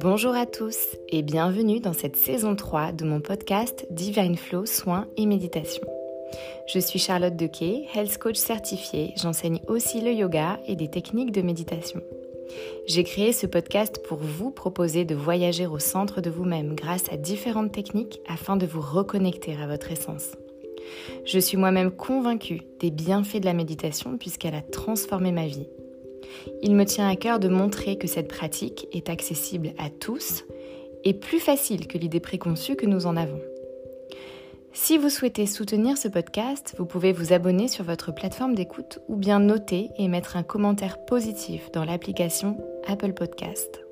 Bonjour à tous et bienvenue dans cette saison 3 de mon podcast Divine Flow Soins et Méditation. Je suis Charlotte Dequet, health coach certifiée. J'enseigne aussi le yoga et des techniques de méditation. J'ai créé ce podcast pour vous proposer de voyager au centre de vous-même grâce à différentes techniques afin de vous reconnecter à votre essence. Je suis moi-même convaincue des bienfaits de la méditation puisqu'elle a transformé ma vie. Il me tient à cœur de montrer que cette pratique est accessible à tous et plus facile que l'idée préconçue que nous en avons. Si vous souhaitez soutenir ce podcast, vous pouvez vous abonner sur votre plateforme d'écoute ou bien noter et mettre un commentaire positif dans l'application Apple Podcast.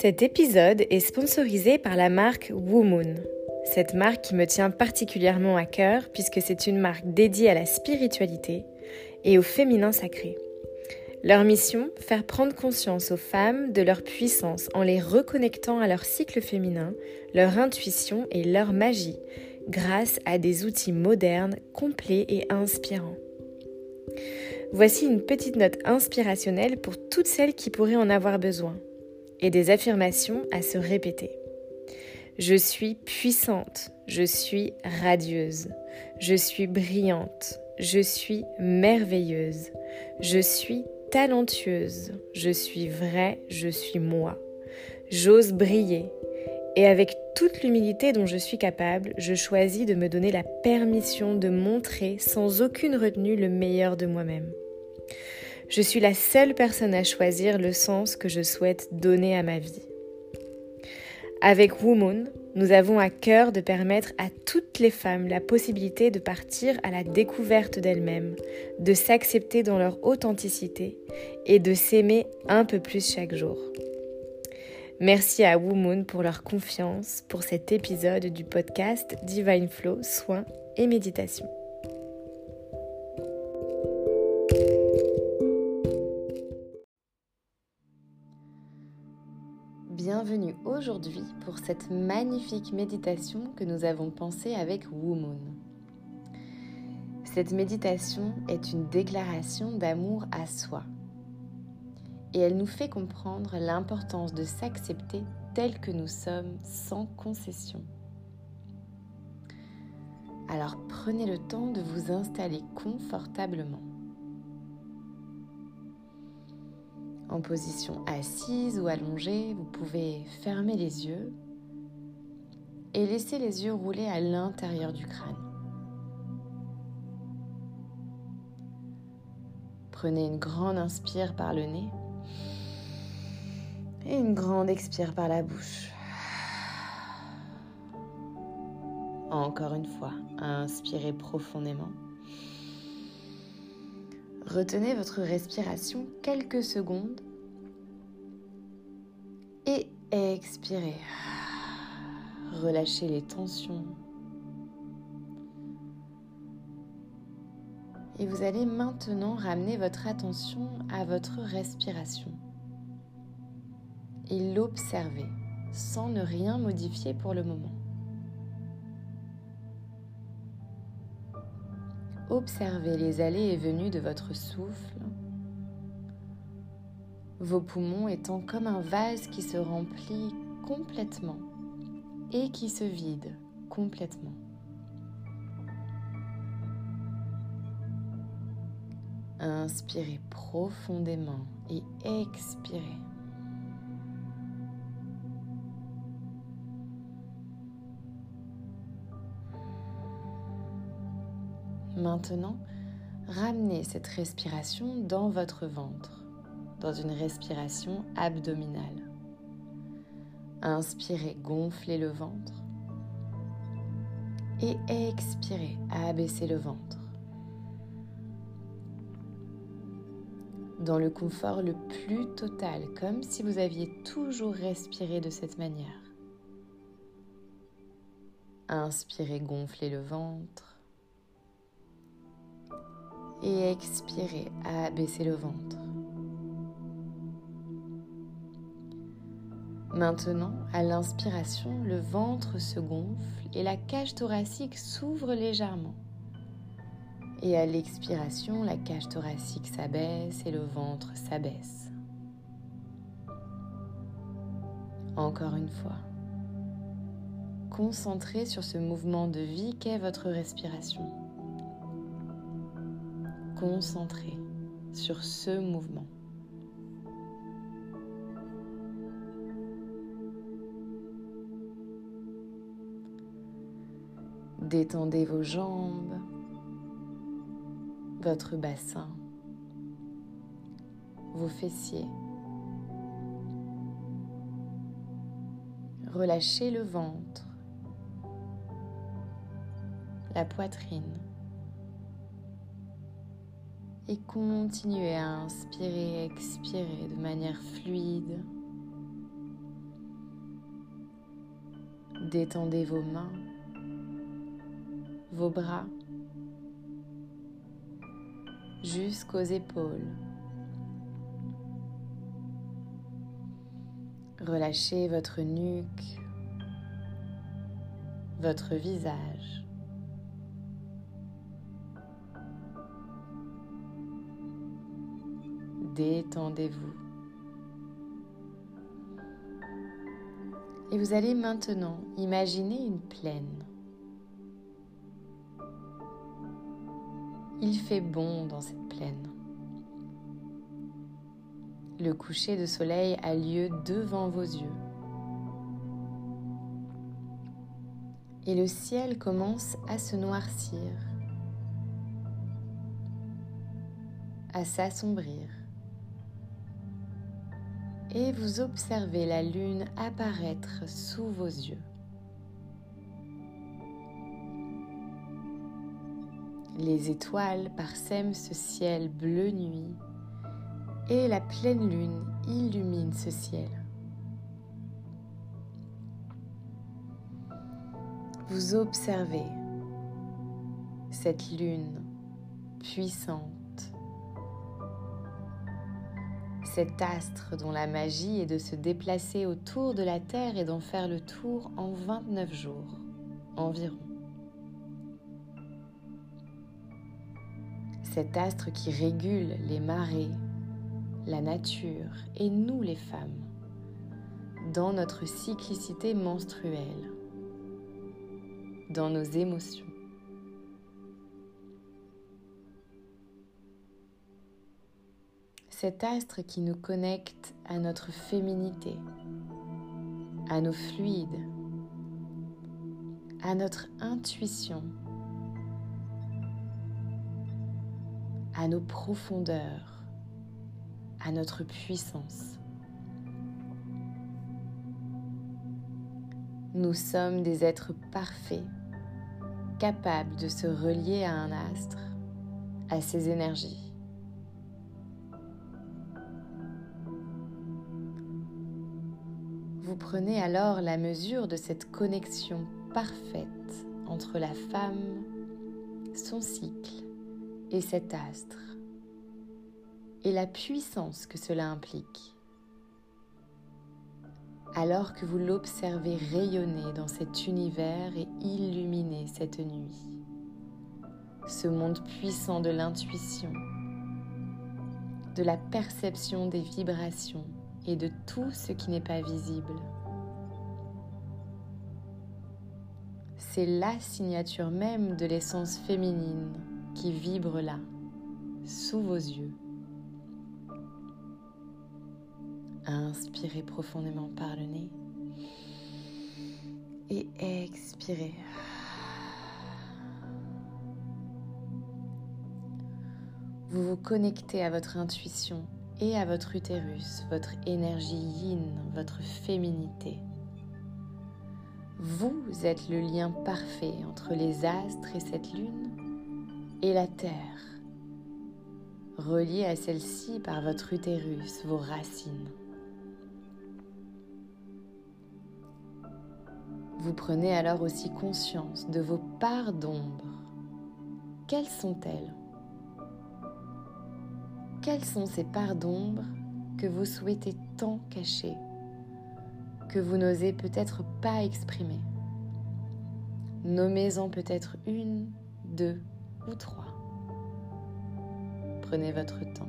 Cet épisode est sponsorisé par la marque Womoon. Cette marque qui me tient particulièrement à cœur puisque c'est une marque dédiée à la spiritualité et au féminin sacré. Leur mission, faire prendre conscience aux femmes de leur puissance en les reconnectant à leur cycle féminin, leur intuition et leur magie, grâce à des outils modernes, complets et inspirants. Voici une petite note inspirationnelle pour toutes celles qui pourraient en avoir besoin et des affirmations à se répéter. Je suis puissante, je suis radieuse, je suis brillante, je suis merveilleuse, je suis talentueuse, je suis vraie, je suis moi. J'ose briller et avec toute l'humilité dont je suis capable, je choisis de me donner la permission de montrer sans aucune retenue le meilleur de moi-même. Je suis la seule personne à choisir le sens que je souhaite donner à ma vie. Avec Woman, nous avons à cœur de permettre à toutes les femmes la possibilité de partir à la découverte d'elles-mêmes, de s'accepter dans leur authenticité et de s'aimer un peu plus chaque jour. Merci à Woman pour leur confiance pour cet épisode du podcast Divine Flow, soins et méditation. Bienvenue aujourd'hui pour cette magnifique méditation que nous avons pensée avec Womoon. Cette méditation est une déclaration d'amour à soi et elle nous fait comprendre l'importance de s'accepter tel que nous sommes sans concession. Alors prenez le temps de vous installer confortablement. En position assise ou allongée, vous pouvez fermer les yeux et laisser les yeux rouler à l'intérieur du crâne. Prenez une grande inspire par le nez et une grande expire par la bouche. Encore une fois, inspirez profondément. Retenez votre respiration quelques secondes et expirez. Relâchez les tensions. Et vous allez maintenant ramener votre attention à votre respiration et l'observer sans ne rien modifier pour le moment. Observez les allées et venues de votre souffle, vos poumons étant comme un vase qui se remplit complètement et qui se vide complètement. Inspirez profondément et expirez. Maintenant, ramenez cette respiration dans votre ventre, dans une respiration abdominale. Inspirez, gonflez le ventre. Et expirez, abaissez le ventre. Dans le confort le plus total, comme si vous aviez toujours respiré de cette manière. Inspirez, gonflez le ventre et expirez à baisser le ventre. Maintenant, à l'inspiration, le ventre se gonfle et la cage thoracique s'ouvre légèrement. Et à l'expiration, la cage thoracique s'abaisse et le ventre s'abaisse. Encore une fois. Concentrez sur ce mouvement de vie qu'est votre respiration. Concentrez sur ce mouvement. Détendez vos jambes, votre bassin, vos fessiers. Relâchez le ventre, la poitrine et continuez à inspirer et expirer de manière fluide. Détendez vos mains, vos bras jusqu'aux épaules. Relâchez votre nuque, votre visage. Détendez-vous. Et vous allez maintenant imaginer une plaine. Il fait bon dans cette plaine. Le coucher de soleil a lieu devant vos yeux. Et le ciel commence à se noircir, à s'assombrir. Et vous observez la lune apparaître sous vos yeux. Les étoiles parsèment ce ciel bleu nuit et la pleine lune illumine ce ciel. Vous observez cette lune puissante, cet astre dont la magie est de se déplacer autour de la Terre et d'en faire le tour en 29 jours environ. cet astre qui régule les marées, la nature et nous les femmes dans notre cyclicité menstruelle, dans nos émotions. Cet astre qui nous connecte à notre féminité, à nos fluides, à notre intuition à nos profondeurs, à notre puissance. Nous sommes des êtres parfaits, capables de se relier à un astre, à ses énergies. Prenez alors la mesure de cette connexion parfaite entre la femme, son cycle et cet astre et la puissance que cela implique. Alors que vous l'observez rayonner dans cet univers et illuminer cette nuit, ce monde puissant de l'intuition, de la perception des vibrations et de tout ce qui n'est pas visible. C'est la signature même de l'essence féminine qui vibre là, sous vos yeux. Inspirez profondément par le nez et expirez. Vous vous connectez à votre intuition et à votre utérus, votre énergie yin, votre féminité. Vous êtes le lien parfait entre les astres et cette lune et la terre, reliée à celle-ci par votre utérus, vos racines. Vous prenez alors aussi conscience de vos parts d'ombre. Quelles sont-elles? Quelles sont ces parts d'ombre que vous souhaitez tant cacher que vous n'osez peut-être pas exprimer? Nommez-en peut-être une, deux ou trois. Prenez votre temps.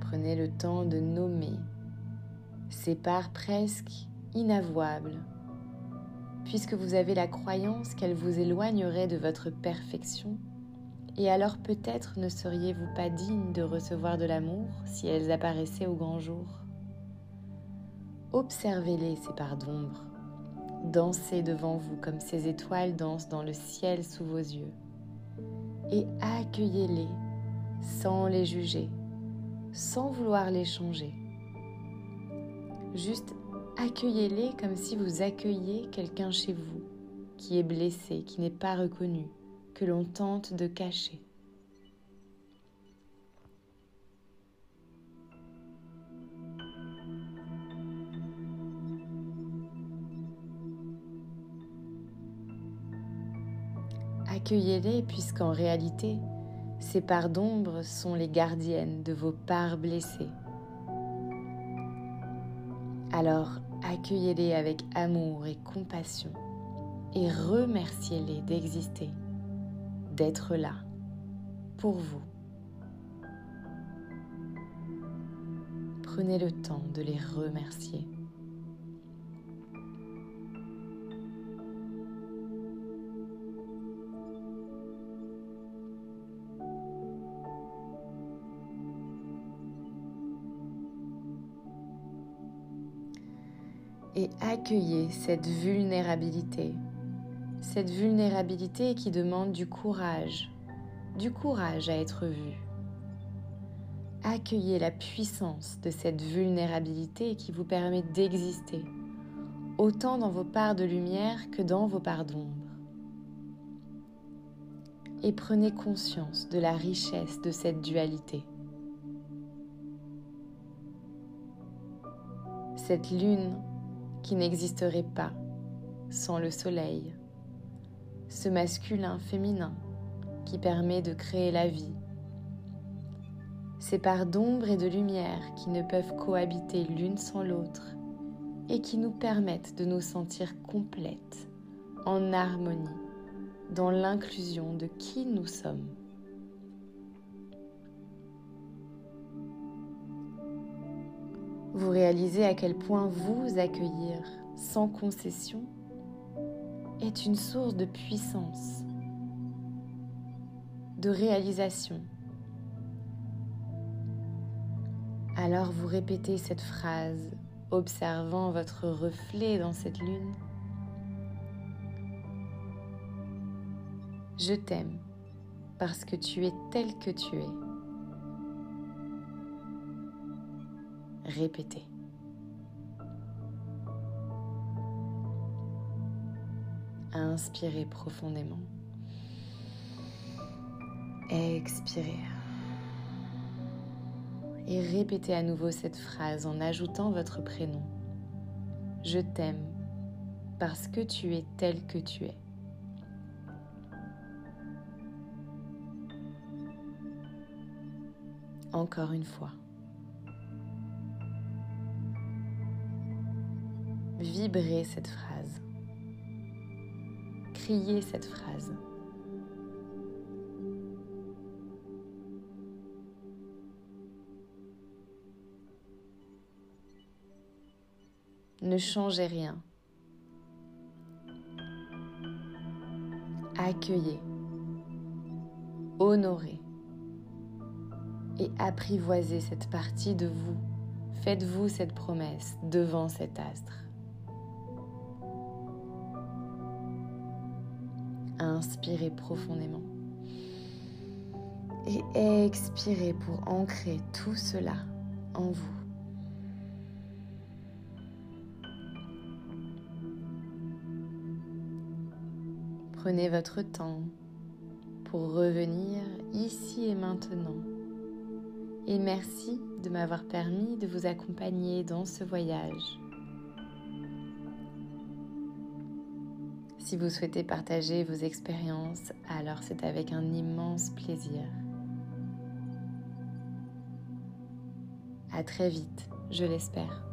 Prenez le temps de nommer parts presque inavouables, puisque vous avez la croyance qu'elles vous éloigneraient de votre perfection, et alors peut-être ne seriez-vous pas digne de recevoir de l'amour si elles apparaissaient au grand jour. Observez-les, ces parts d'ombre, dansez devant vous comme ces étoiles dansent dans le ciel sous vos yeux, et accueillez-les sans les juger sans vouloir les changer. Juste accueillez-les comme si vous accueilliez quelqu'un chez vous qui est blessé, qui n'est pas reconnu, que l'on tente de cacher. Accueillez-les puisqu'en réalité, ces parts d'ombre sont les gardiennes de vos parts blessées. Alors accueillez-les avec amour et compassion et remerciez-les d'exister, d'être là pour vous. Prenez le temps de les remercier. Et accueillez cette vulnérabilité. Cette vulnérabilité qui demande du courage, du courage à être vu. Accueillez la puissance de cette vulnérabilité qui vous permet d'exister, autant dans vos parts de lumière que dans vos parts d'ombre. Et prenez conscience de la richesse de cette dualité. Cette lune qui n'existerait pas sans le soleil, ce masculin féminin qui permet de créer la vie, ces parts d'ombre et de lumière qui ne peuvent cohabiter l'une sans l'autre et qui nous permettent de nous sentir complètes, en harmonie, dans l'inclusion de qui nous sommes. Vous réalisez à quel point vous accueillir sans concession est une source de puissance, de réalisation. Alors vous répétez cette phrase, observant votre reflet dans cette lune. Je t'aime parce que tu es tel que tu es. Répétez. Inspirez profondément. Expirez. Et répétez à nouveau cette phrase en ajoutant votre prénom. Je t'aime parce que tu es tel que tu es. Encore une fois. Vibrez cette phrase. Criez cette phrase. Ne changez rien. Accueillez, honorez et apprivoisez cette partie de vous. Faites-vous cette promesse devant cet astre. Inspirez profondément. Et expirez pour ancrer tout cela en vous. Prenez votre temps pour revenir ici et maintenant. Et merci de m'avoir permis de vous accompagner dans ce voyage. Si vous souhaitez partager vos expériences, alors c'est avec un immense plaisir. À très vite, je l'espère.